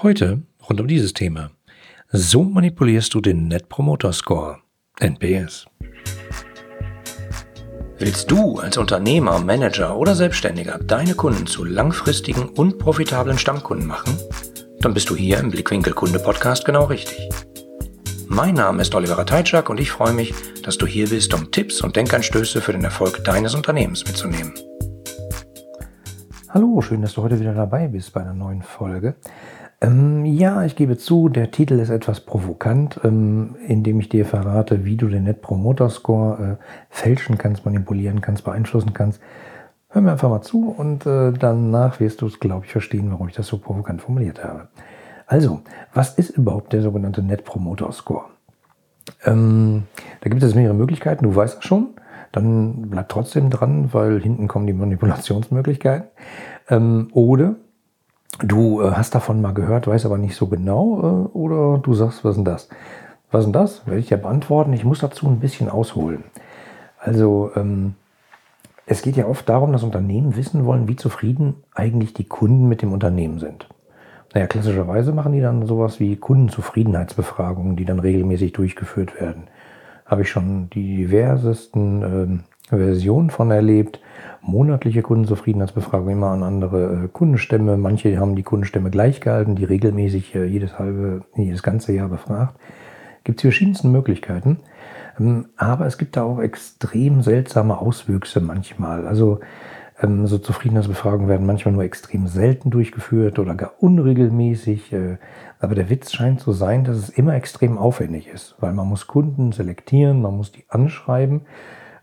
Heute rund um dieses Thema. So manipulierst du den Net Promoter Score, NPS. Willst du als Unternehmer, Manager oder Selbstständiger deine Kunden zu langfristigen und profitablen Stammkunden machen? Dann bist du hier im Blickwinkel Kunde Podcast genau richtig. Mein Name ist Oliver Teitschak und ich freue mich, dass du hier bist, um Tipps und Denkanstöße für den Erfolg deines Unternehmens mitzunehmen. Hallo, schön, dass du heute wieder dabei bist bei einer neuen Folge. Ähm, ja, ich gebe zu, der Titel ist etwas provokant, ähm, indem ich dir verrate, wie du den Net Promoter Score äh, fälschen kannst, manipulieren kannst, beeinflussen kannst. Hör mir einfach mal zu und äh, danach wirst du es, glaube ich, verstehen, warum ich das so provokant formuliert habe. Also, was ist überhaupt der sogenannte Net Promoter Score? Ähm, da gibt es mehrere Möglichkeiten, du weißt es schon. Dann bleib trotzdem dran, weil hinten kommen die Manipulationsmöglichkeiten. Ähm, oder du äh, hast davon mal gehört, weißt aber nicht so genau, äh, oder du sagst, was ist denn das? Was ist denn das? Werde ich dir beantworten. Ich muss dazu ein bisschen ausholen. Also, ähm, es geht ja oft darum, dass Unternehmen wissen wollen, wie zufrieden eigentlich die Kunden mit dem Unternehmen sind. Naja, klassischerweise machen die dann sowas wie Kundenzufriedenheitsbefragungen, die dann regelmäßig durchgeführt werden. Habe ich schon die diversesten Versionen von erlebt monatliche Kundenzufriedenheitsbefragung immer an andere äh, Kundenstämme. Manche haben die Kundenstämme gleich gehalten, die regelmäßig äh, jedes halbe, jedes ganze Jahr befragt. Gibt es verschiedensten Möglichkeiten. Ähm, aber es gibt da auch extrem seltsame Auswüchse manchmal. Also ähm, so Zufriedenheitsbefragungen werden manchmal nur extrem selten durchgeführt oder gar unregelmäßig. Äh, aber der Witz scheint zu sein, dass es immer extrem aufwendig ist, weil man muss Kunden selektieren, man muss die anschreiben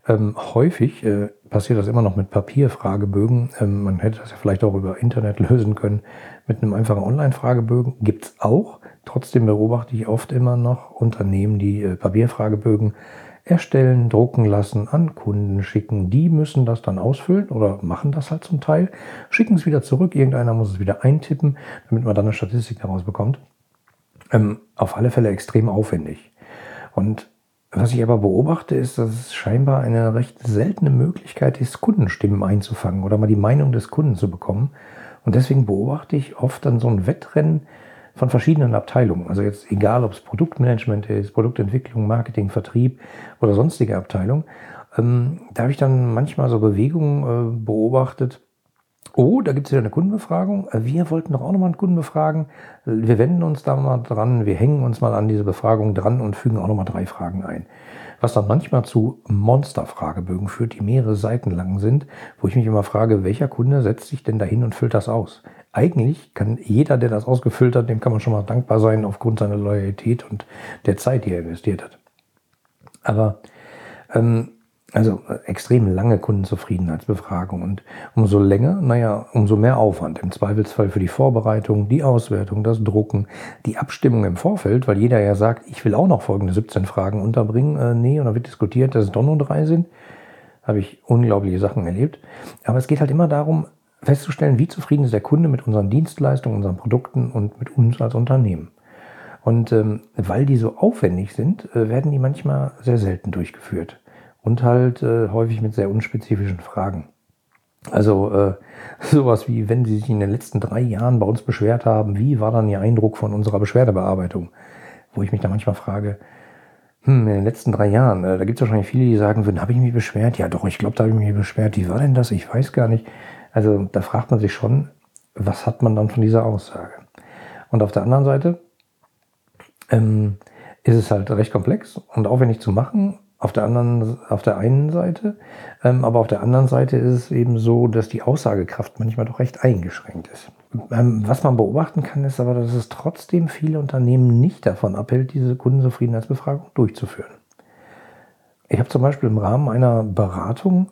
ähm, häufig äh, passiert das immer noch mit Papierfragebögen. Ähm, man hätte das ja vielleicht auch über Internet lösen können. Mit einem einfachen Online-Fragebögen gibt's auch. Trotzdem beobachte ich oft immer noch Unternehmen, die äh, Papierfragebögen erstellen, drucken lassen, an Kunden schicken. Die müssen das dann ausfüllen oder machen das halt zum Teil, schicken es wieder zurück. Irgendeiner muss es wieder eintippen, damit man dann eine Statistik daraus bekommt. Ähm, auf alle Fälle extrem aufwendig. Und was ich aber beobachte, ist, dass es scheinbar eine recht seltene Möglichkeit ist, Kundenstimmen einzufangen oder mal die Meinung des Kunden zu bekommen. Und deswegen beobachte ich oft dann so ein Wettrennen von verschiedenen Abteilungen. Also jetzt egal, ob es Produktmanagement ist, Produktentwicklung, Marketing, Vertrieb oder sonstige Abteilung. Ähm, da habe ich dann manchmal so Bewegungen äh, beobachtet, Oh, da gibt es wieder eine Kundenbefragung. Äh, wir wollten doch auch nochmal einen Kunden befragen. Wir wenden uns da mal dran, wir hängen uns mal an diese Befragung dran und fügen auch nochmal drei Fragen ein. Was dann manchmal zu Monsterfragebögen führt, die mehrere Seiten lang sind, wo ich mich immer frage, welcher Kunde setzt sich denn dahin und füllt das aus? Eigentlich kann jeder, der das ausgefüllt hat, dem kann man schon mal dankbar sein aufgrund seiner Loyalität und der Zeit, die er investiert hat. Aber ähm, also äh, extrem lange Kundenzufriedenheitsbefragung und umso länger, naja, umso mehr Aufwand. Im Zweifelsfall für die Vorbereitung, die Auswertung, das Drucken, die Abstimmung im Vorfeld, weil jeder ja sagt, ich will auch noch folgende 17 Fragen unterbringen. Äh, nee, und dann wird diskutiert, dass es doch nur drei sind. Habe ich unglaubliche Sachen erlebt. Aber es geht halt immer darum, festzustellen, wie zufrieden ist der Kunde mit unseren Dienstleistungen, unseren Produkten und mit uns als Unternehmen. Und ähm, weil die so aufwendig sind, äh, werden die manchmal sehr selten durchgeführt und halt äh, häufig mit sehr unspezifischen Fragen. Also äh, sowas wie, wenn Sie sich in den letzten drei Jahren bei uns beschwert haben, wie war dann Ihr Eindruck von unserer Beschwerdebearbeitung? Wo ich mich da manchmal frage, hm, in den letzten drei Jahren, äh, da gibt es wahrscheinlich viele, die sagen würden, habe ich mich beschwert? Ja doch, ich glaube, da habe ich mich beschwert. Wie war denn das? Ich weiß gar nicht. Also da fragt man sich schon, was hat man dann von dieser Aussage? Und auf der anderen Seite ähm, ist es halt recht komplex und aufwendig zu machen auf der anderen, auf der einen Seite, ähm, aber auf der anderen Seite ist es eben so, dass die Aussagekraft manchmal doch recht eingeschränkt ist. Ähm, was man beobachten kann, ist aber, dass es trotzdem viele Unternehmen nicht davon abhält, diese Kundenzufriedenheitsbefragung durchzuführen. Ich habe zum Beispiel im Rahmen einer Beratung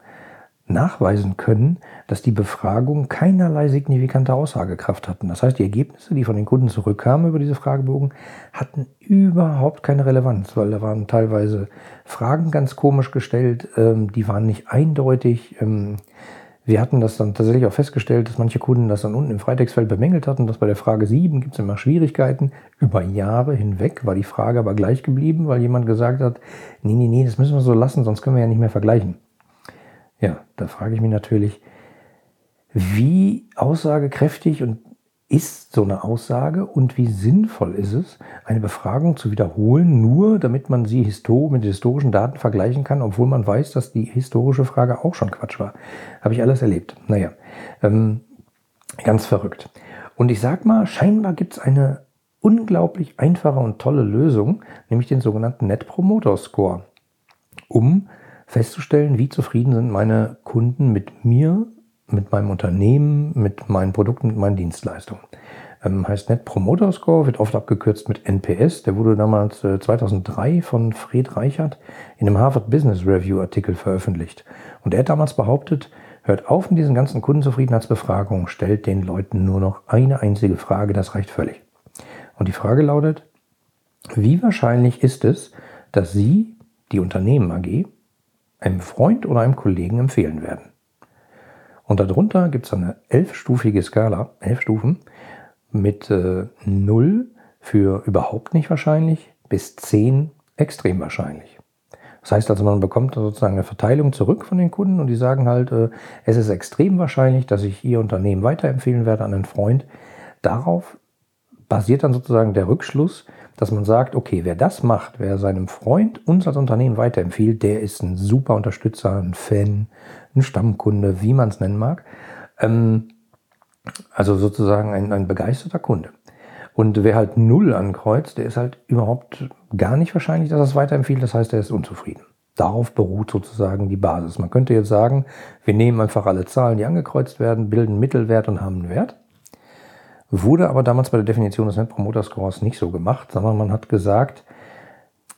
nachweisen können, dass die Befragung keinerlei signifikante Aussagekraft hatten. Das heißt, die Ergebnisse, die von den Kunden zurückkamen über diese Fragebogen, hatten überhaupt keine Relevanz, weil da waren teilweise Fragen ganz komisch gestellt, ähm, die waren nicht eindeutig. Ähm, wir hatten das dann tatsächlich auch festgestellt, dass manche Kunden das dann unten im Freitextfeld bemängelt hatten, dass bei der Frage 7 gibt es immer Schwierigkeiten. Über Jahre hinweg war die Frage aber gleich geblieben, weil jemand gesagt hat, nee, nee, nee, das müssen wir so lassen, sonst können wir ja nicht mehr vergleichen. Ja, da frage ich mich natürlich, wie aussagekräftig und ist so eine Aussage und wie sinnvoll ist es, eine Befragung zu wiederholen, nur damit man sie mit historischen Daten vergleichen kann, obwohl man weiß, dass die historische Frage auch schon Quatsch war. Habe ich alles erlebt. Naja, ähm, ganz verrückt. Und ich sag mal, scheinbar gibt es eine unglaublich einfache und tolle Lösung, nämlich den sogenannten Net Promoter Score, um festzustellen, wie zufrieden sind meine Kunden mit mir mit meinem Unternehmen, mit meinen Produkten, mit meinen Dienstleistungen. Ähm, heißt Net Promoter Score, wird oft abgekürzt mit NPS. Der wurde damals äh, 2003 von Fred Reichert in einem Harvard Business Review Artikel veröffentlicht. Und er hat damals behauptet, hört auf mit diesen ganzen Kundenzufriedenheitsbefragungen, stellt den Leuten nur noch eine einzige Frage, das reicht völlig. Und die Frage lautet, wie wahrscheinlich ist es, dass Sie, die Unternehmen AG, einem Freund oder einem Kollegen empfehlen werden? Und darunter gibt es eine elfstufige Skala, elf Stufen, mit äh, 0 für überhaupt nicht wahrscheinlich bis 10 extrem wahrscheinlich. Das heißt also, man bekommt sozusagen eine Verteilung zurück von den Kunden und die sagen halt, äh, es ist extrem wahrscheinlich, dass ich Ihr Unternehmen weiterempfehlen werde an einen Freund. Darauf basiert dann sozusagen der Rückschluss, dass man sagt, okay, wer das macht, wer seinem Freund uns als Unternehmen weiterempfiehlt, der ist ein super Unterstützer, ein Fan, ein Stammkunde, wie man es nennen mag. Ähm, also sozusagen ein, ein begeisterter Kunde. Und wer halt null ankreuzt, der ist halt überhaupt gar nicht wahrscheinlich, dass er es weiterempfiehlt. Das heißt, er ist unzufrieden. Darauf beruht sozusagen die Basis. Man könnte jetzt sagen, wir nehmen einfach alle Zahlen, die angekreuzt werden, bilden Mittelwert und haben einen Wert. Wurde aber damals bei der Definition des Net Promoter Scores nicht so gemacht, sondern man hat gesagt,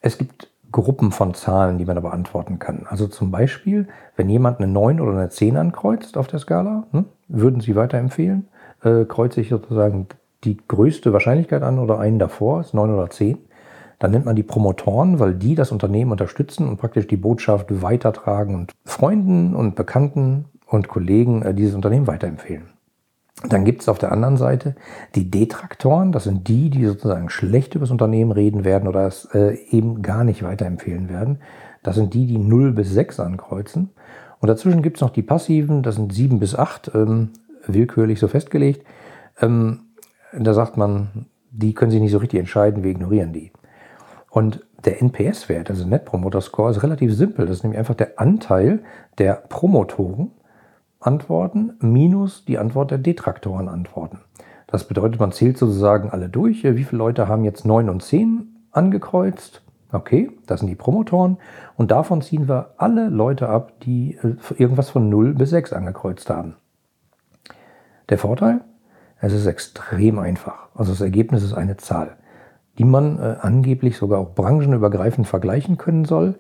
es gibt Gruppen von Zahlen, die man da beantworten kann. Also zum Beispiel, wenn jemand eine 9 oder eine 10 ankreuzt auf der Skala, hm, würden Sie weiterempfehlen, äh, kreuze ich sozusagen die größte Wahrscheinlichkeit an oder einen davor, ist 9 oder 10. Dann nennt man die Promotoren, weil die das Unternehmen unterstützen und praktisch die Botschaft weitertragen und Freunden und Bekannten und Kollegen äh, dieses Unternehmen weiterempfehlen. Dann gibt es auf der anderen Seite die Detraktoren, das sind die, die sozusagen schlecht über das Unternehmen reden werden oder es äh, eben gar nicht weiterempfehlen werden. Das sind die, die 0 bis 6 ankreuzen. Und dazwischen gibt es noch die passiven, das sind 7 bis 8, ähm, willkürlich so festgelegt. Ähm, da sagt man, die können sich nicht so richtig entscheiden, wir ignorieren die. Und der NPS-Wert, also Net Promoter Score, ist relativ simpel. Das ist nämlich einfach der Anteil der Promotoren Antworten minus die Antwort der Detraktoren Antworten. Das bedeutet, man zählt sozusagen alle durch. Wie viele Leute haben jetzt 9 und 10 angekreuzt? Okay, das sind die Promotoren. Und davon ziehen wir alle Leute ab, die äh, irgendwas von 0 bis 6 angekreuzt haben. Der Vorteil? Es ist extrem einfach. Also das Ergebnis ist eine Zahl, die man äh, angeblich sogar auch branchenübergreifend vergleichen können soll.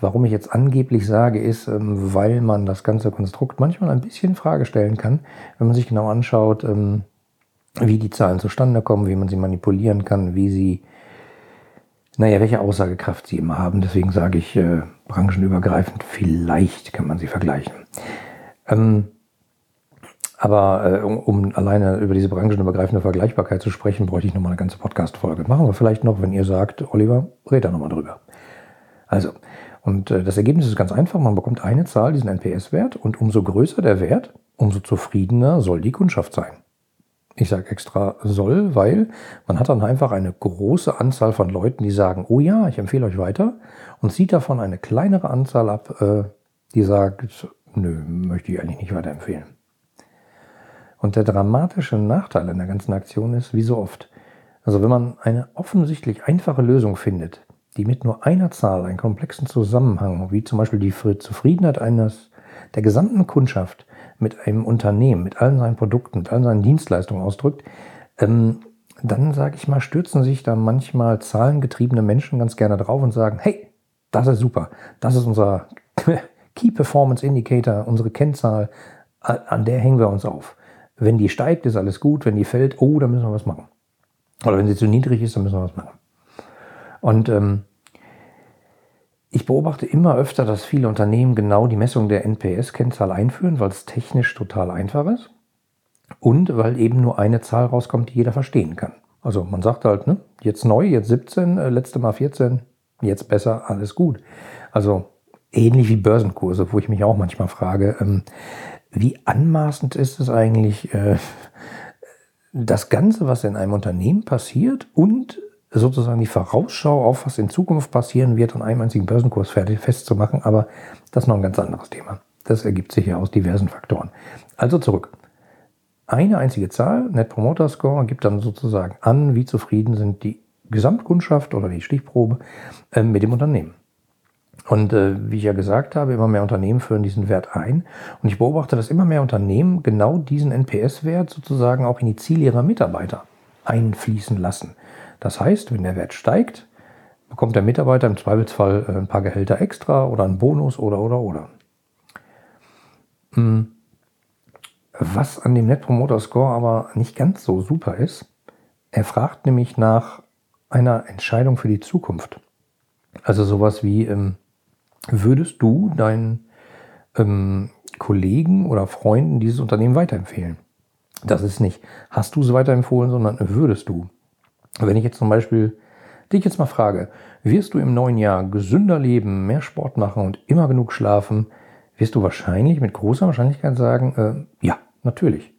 Warum ich jetzt angeblich sage, ist, ähm, weil man das ganze Konstrukt manchmal ein bisschen in Frage stellen kann, wenn man sich genau anschaut, ähm, wie die Zahlen zustande kommen, wie man sie manipulieren kann, wie sie, naja, welche Aussagekraft sie immer haben. Deswegen sage ich äh, branchenübergreifend, vielleicht kann man sie vergleichen. Ähm, aber äh, um, um, alleine über diese branchenübergreifende Vergleichbarkeit zu sprechen, bräuchte ich nochmal eine ganze Podcast-Folge. Machen wir vielleicht noch, wenn ihr sagt, Oliver, red da nochmal drüber. Also, und äh, das Ergebnis ist ganz einfach. Man bekommt eine Zahl, diesen NPS-Wert, und umso größer der Wert, umso zufriedener soll die Kundschaft sein. Ich sage extra soll, weil man hat dann einfach eine große Anzahl von Leuten, die sagen, oh ja, ich empfehle euch weiter, und zieht davon eine kleinere Anzahl ab, äh, die sagt, nö, möchte ich eigentlich nicht weiterempfehlen. Und der dramatische Nachteil an der ganzen Aktion ist, wie so oft, also wenn man eine offensichtlich einfache Lösung findet, die mit nur einer Zahl einen komplexen Zusammenhang, wie zum Beispiel die Zufriedenheit eines der gesamten Kundschaft mit einem Unternehmen, mit allen seinen Produkten, mit allen seinen Dienstleistungen ausdrückt, ähm, dann sage ich mal, stürzen sich da manchmal zahlengetriebene Menschen ganz gerne drauf und sagen, hey, das ist super, das ist unser Key Performance Indicator, unsere Kennzahl, an der hängen wir uns auf. Wenn die steigt, ist alles gut, wenn die fällt, oh, dann müssen wir was machen. Oder wenn sie zu niedrig ist, dann müssen wir was machen. Und ähm, ich beobachte immer öfter, dass viele Unternehmen genau die Messung der NPS-Kennzahl einführen, weil es technisch total einfach ist und weil eben nur eine Zahl rauskommt, die jeder verstehen kann. Also man sagt halt, ne, jetzt neu, jetzt 17, äh, letzte Mal 14, jetzt besser, alles gut. Also ähnlich wie Börsenkurse, wo ich mich auch manchmal frage, ähm, wie anmaßend ist es eigentlich, äh, das Ganze, was in einem Unternehmen passiert und sozusagen die Vorausschau auf, was in Zukunft passieren wird, an einem einzigen Börsenkurs festzumachen. Aber das ist noch ein ganz anderes Thema. Das ergibt sich ja aus diversen Faktoren. Also zurück. Eine einzige Zahl, Net Promoter Score, gibt dann sozusagen an, wie zufrieden sind die Gesamtkundschaft oder die Stichprobe äh, mit dem Unternehmen. Und äh, wie ich ja gesagt habe, immer mehr Unternehmen führen diesen Wert ein. Und ich beobachte, dass immer mehr Unternehmen genau diesen NPS-Wert sozusagen auch in die Ziele ihrer Mitarbeiter einfließen lassen. Das heißt, wenn der Wert steigt, bekommt der Mitarbeiter im Zweifelsfall äh, ein paar Gehälter extra oder einen Bonus oder oder oder. Hm. Was an dem Net Promoter Score aber nicht ganz so super ist, er fragt nämlich nach einer Entscheidung für die Zukunft. Also sowas wie, ähm, würdest du deinen ähm, Kollegen oder Freunden dieses Unternehmen weiterempfehlen? Das ist nicht, hast du es weiterempfohlen, sondern würdest du. Wenn ich jetzt zum Beispiel dich jetzt mal frage, wirst du im neuen Jahr gesünder leben, mehr Sport machen und immer genug schlafen, wirst du wahrscheinlich mit großer Wahrscheinlichkeit sagen, äh, ja, natürlich.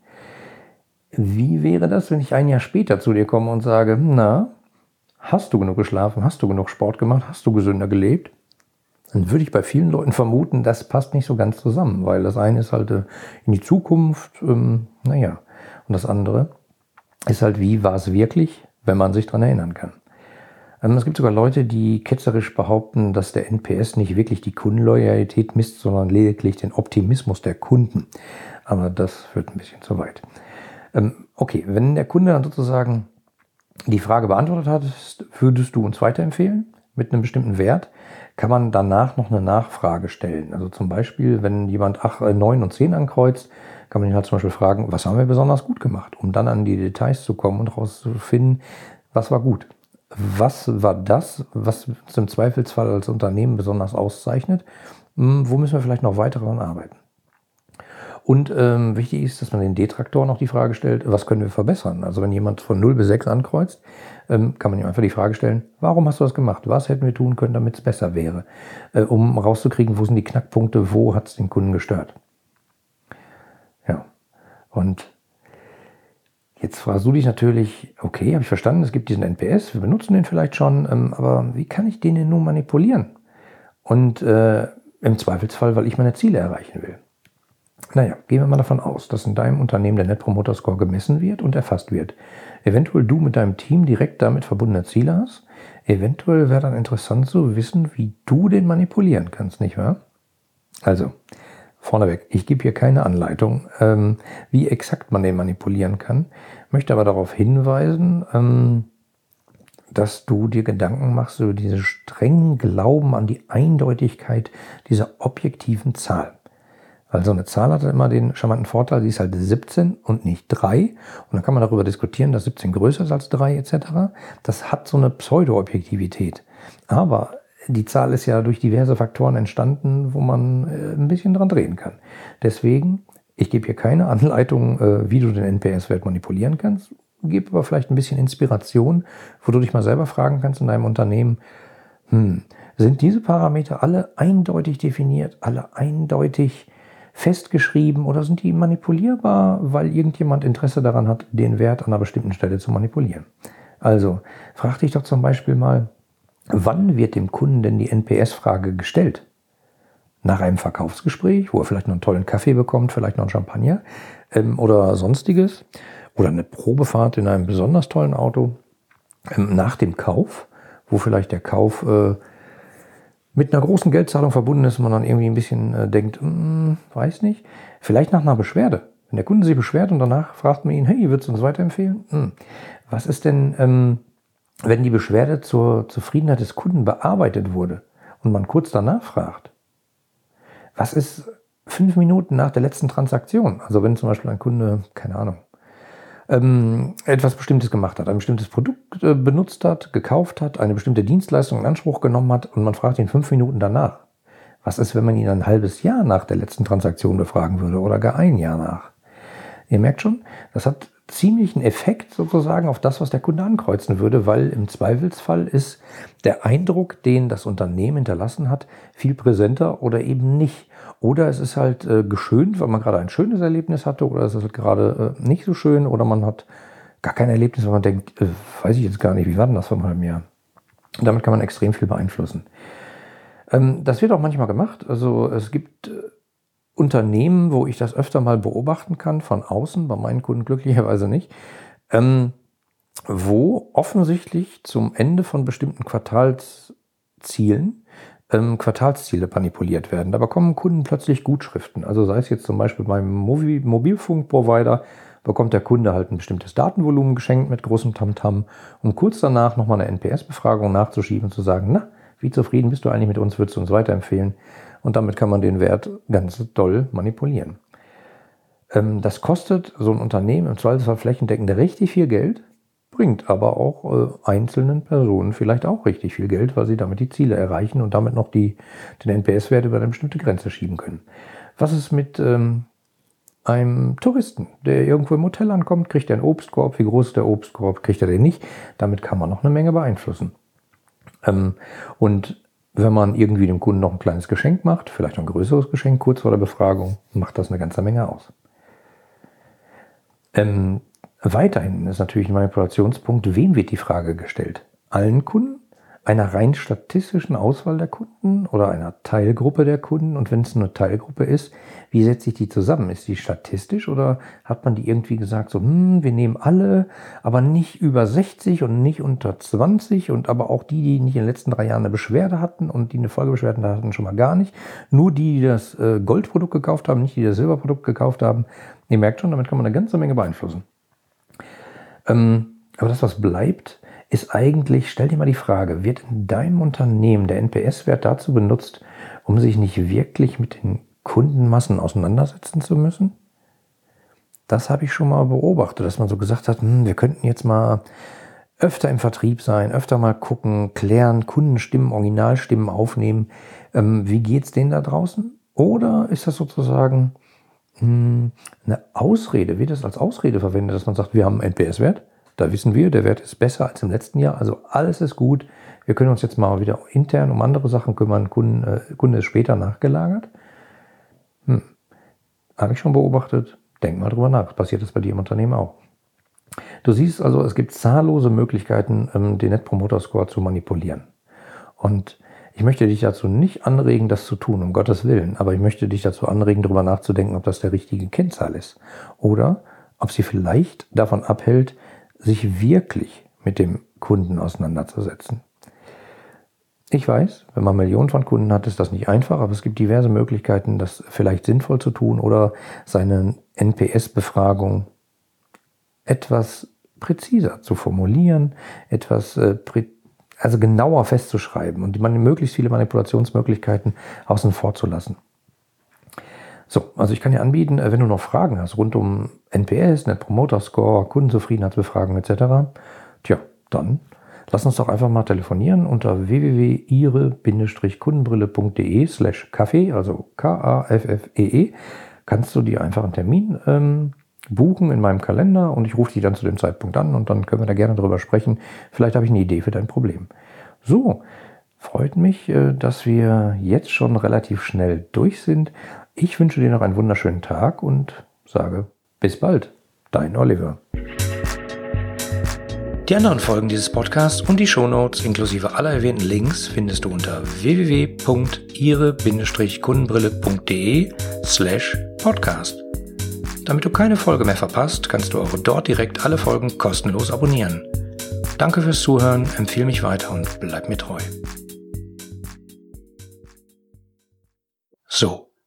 Wie wäre das, wenn ich ein Jahr später zu dir komme und sage, na, hast du genug geschlafen, hast du genug Sport gemacht, hast du gesünder gelebt? Dann würde ich bei vielen Leuten vermuten, das passt nicht so ganz zusammen, weil das eine ist halt äh, in die Zukunft, ähm, naja, und das andere ist halt, wie war es wirklich, wenn man sich daran erinnern kann. Ähm, es gibt sogar Leute, die ketzerisch behaupten, dass der NPS nicht wirklich die Kundenloyalität misst, sondern lediglich den Optimismus der Kunden. Aber das führt ein bisschen zu weit. Ähm, okay, wenn der Kunde dann sozusagen die Frage beantwortet hat, würdest du uns weiterempfehlen mit einem bestimmten Wert, kann man danach noch eine Nachfrage stellen. Also zum Beispiel, wenn jemand 8, 9 äh, und 10 ankreuzt, kann man ihn halt zum Beispiel fragen, was haben wir besonders gut gemacht, um dann an die Details zu kommen und herauszufinden, was war gut. Was war das, was uns im Zweifelsfall als Unternehmen besonders auszeichnet? Hm, wo müssen wir vielleicht noch weiter daran arbeiten? Und ähm, wichtig ist, dass man den Detraktoren auch die Frage stellt, was können wir verbessern? Also wenn jemand von 0 bis 6 ankreuzt, ähm, kann man ihm einfach die Frage stellen, warum hast du das gemacht? Was hätten wir tun können, damit es besser wäre? Äh, um rauszukriegen, wo sind die Knackpunkte, wo hat es den Kunden gestört? Und jetzt fragst du dich natürlich, okay, habe ich verstanden, es gibt diesen NPS, wir benutzen den vielleicht schon, ähm, aber wie kann ich den denn nun manipulieren? Und äh, im Zweifelsfall, weil ich meine Ziele erreichen will. Naja, gehen wir mal davon aus, dass in deinem Unternehmen der Net Promoter Score gemessen wird und erfasst wird. Eventuell du mit deinem Team direkt damit verbundene Ziele hast. Eventuell wäre dann interessant zu wissen, wie du den manipulieren kannst, nicht wahr? Also, Vorneweg, ich gebe hier keine Anleitung, ähm, wie exakt man den manipulieren kann, möchte aber darauf hinweisen, ähm, dass du dir Gedanken machst über diesen strengen Glauben an die Eindeutigkeit dieser objektiven Zahl. Weil so eine Zahl hat immer den charmanten Vorteil, sie ist halt 17 und nicht 3. Und dann kann man darüber diskutieren, dass 17 größer ist als 3 etc. Das hat so eine Pseudo-Objektivität. Aber die Zahl ist ja durch diverse Faktoren entstanden, wo man äh, ein bisschen dran drehen kann. Deswegen, ich gebe hier keine Anleitung, äh, wie du den NPS-Wert manipulieren kannst, gebe aber vielleicht ein bisschen Inspiration, wo du dich mal selber fragen kannst in deinem Unternehmen, hm, sind diese Parameter alle eindeutig definiert, alle eindeutig festgeschrieben oder sind die manipulierbar, weil irgendjemand Interesse daran hat, den Wert an einer bestimmten Stelle zu manipulieren? Also, frag dich doch zum Beispiel mal, Wann wird dem Kunden denn die NPS-Frage gestellt? Nach einem Verkaufsgespräch, wo er vielleicht noch einen tollen Kaffee bekommt, vielleicht noch einen Champagner ähm, oder sonstiges. Oder eine Probefahrt in einem besonders tollen Auto. Ähm, nach dem Kauf, wo vielleicht der Kauf äh, mit einer großen Geldzahlung verbunden ist und man dann irgendwie ein bisschen äh, denkt, hm, weiß nicht. Vielleicht nach einer Beschwerde. Wenn der Kunde sich beschwert und danach fragt man ihn, hey, würdest du uns weiterempfehlen? Hm, was ist denn... Ähm, wenn die Beschwerde zur Zufriedenheit des Kunden bearbeitet wurde und man kurz danach fragt, was ist fünf Minuten nach der letzten Transaktion? Also wenn zum Beispiel ein Kunde, keine Ahnung, ähm, etwas Bestimmtes gemacht hat, ein bestimmtes Produkt äh, benutzt hat, gekauft hat, eine bestimmte Dienstleistung in Anspruch genommen hat und man fragt ihn fünf Minuten danach. Was ist, wenn man ihn ein halbes Jahr nach der letzten Transaktion befragen würde oder gar ein Jahr nach? Ihr merkt schon, das hat ziemlichen Effekt sozusagen auf das, was der Kunde ankreuzen würde, weil im Zweifelsfall ist der Eindruck, den das Unternehmen hinterlassen hat, viel präsenter oder eben nicht. Oder es ist halt äh, geschönt, weil man gerade ein schönes Erlebnis hatte, oder es ist halt gerade äh, nicht so schön, oder man hat gar kein Erlebnis, wo man denkt, äh, weiß ich jetzt gar nicht, wie war denn das vor einem halben Jahr? Damit kann man extrem viel beeinflussen. Ähm, das wird auch manchmal gemacht. Also es gibt äh, Unternehmen, wo ich das öfter mal beobachten kann, von außen, bei meinen Kunden glücklicherweise nicht, ähm, wo offensichtlich zum Ende von bestimmten Quartalszielen ähm, Quartalsziele manipuliert werden. Da bekommen Kunden plötzlich Gutschriften. Also sei es jetzt zum Beispiel beim Mobil Mobilfunkprovider, bekommt der Kunde halt ein bestimmtes Datenvolumen geschenkt mit großem Tamtam, um kurz danach nochmal eine NPS-Befragung nachzuschieben und zu sagen, na, wie zufrieden bist du eigentlich mit uns, würdest du uns weiterempfehlen? Und damit kann man den Wert ganz doll manipulieren. Ähm, das kostet so ein Unternehmen im Zweifelsfall flächendeckend richtig viel Geld, bringt aber auch äh, einzelnen Personen vielleicht auch richtig viel Geld, weil sie damit die Ziele erreichen und damit noch die, den NPS-Wert über eine bestimmte Grenze schieben können. Was ist mit ähm, einem Touristen, der irgendwo im Hotel ankommt, kriegt er einen Obstkorb. Wie groß ist der Obstkorb? Kriegt er den nicht? Damit kann man noch eine Menge beeinflussen. Ähm, und wenn man irgendwie dem Kunden noch ein kleines Geschenk macht, vielleicht ein größeres Geschenk kurz vor der Befragung, macht das eine ganze Menge aus. Ähm, weiterhin ist natürlich ein Manipulationspunkt, wem wird die Frage gestellt? Allen Kunden? Einer rein statistischen Auswahl der Kunden oder einer Teilgruppe der Kunden? Und wenn es eine Teilgruppe ist, wie setzt sich die zusammen? Ist die statistisch oder hat man die irgendwie gesagt, so, hm, wir nehmen alle, aber nicht über 60 und nicht unter 20 und aber auch die, die nicht in den letzten drei Jahren eine Beschwerde hatten und die eine Folgebeschwerde hatten, schon mal gar nicht. Nur die, die das äh, Goldprodukt gekauft haben, nicht die, die das Silberprodukt gekauft haben. Ihr merkt schon, damit kann man eine ganze Menge beeinflussen. Ähm, aber das, was bleibt, ist eigentlich, stell dir mal die Frage, wird in deinem Unternehmen der NPS-Wert dazu benutzt, um sich nicht wirklich mit den Kundenmassen auseinandersetzen zu müssen? Das habe ich schon mal beobachtet, dass man so gesagt hat, hm, wir könnten jetzt mal öfter im Vertrieb sein, öfter mal gucken, klären, Kundenstimmen, Originalstimmen aufnehmen. Ähm, wie geht's denen da draußen? Oder ist das sozusagen hm, eine Ausrede? Wird das als Ausrede verwendet, dass man sagt, wir haben einen NPS-Wert? Da wissen wir, der Wert ist besser als im letzten Jahr. Also alles ist gut. Wir können uns jetzt mal wieder intern um andere Sachen kümmern. Kunden, äh, Kunde ist später nachgelagert. Hm. Habe ich schon beobachtet. Denk mal drüber nach. Passiert das bei dir im Unternehmen auch? Du siehst also, es gibt zahllose Möglichkeiten, ähm, den Net Promoter Score zu manipulieren. Und ich möchte dich dazu nicht anregen, das zu tun, um Gottes Willen, aber ich möchte dich dazu anregen, darüber nachzudenken, ob das der richtige Kennzahl ist. Oder ob sie vielleicht davon abhält, sich wirklich mit dem Kunden auseinanderzusetzen. Ich weiß, wenn man Millionen von Kunden hat, ist das nicht einfach, aber es gibt diverse Möglichkeiten, das vielleicht sinnvoll zu tun oder seine NPS-Befragung etwas präziser zu formulieren, etwas äh, also genauer festzuschreiben und möglichst viele Manipulationsmöglichkeiten außen vor zu lassen. So, also ich kann dir anbieten, äh, wenn du noch Fragen hast rund um NPS, Net Promoter Score, Kundenzufriedenheitsbefragung etc., tja, dann lass uns doch einfach mal telefonieren unter www.ihre-kundenbrille.de slash Kaffee, also K-A-F-F-E-E, -E. kannst du dir einfach einen Termin ähm, buchen in meinem Kalender und ich rufe dich dann zu dem Zeitpunkt an und dann können wir da gerne drüber sprechen. Vielleicht habe ich eine Idee für dein Problem. So, freut mich, äh, dass wir jetzt schon relativ schnell durch sind. Ich wünsche dir noch einen wunderschönen Tag und sage bis bald. Dein Oliver. Die anderen Folgen dieses Podcasts und die Shownotes inklusive aller erwähnten Links findest du unter www.ihre-kundenbrille.de slash podcast. Damit du keine Folge mehr verpasst, kannst du auch dort direkt alle Folgen kostenlos abonnieren. Danke fürs Zuhören, empfehle mich weiter und bleib mir treu. So.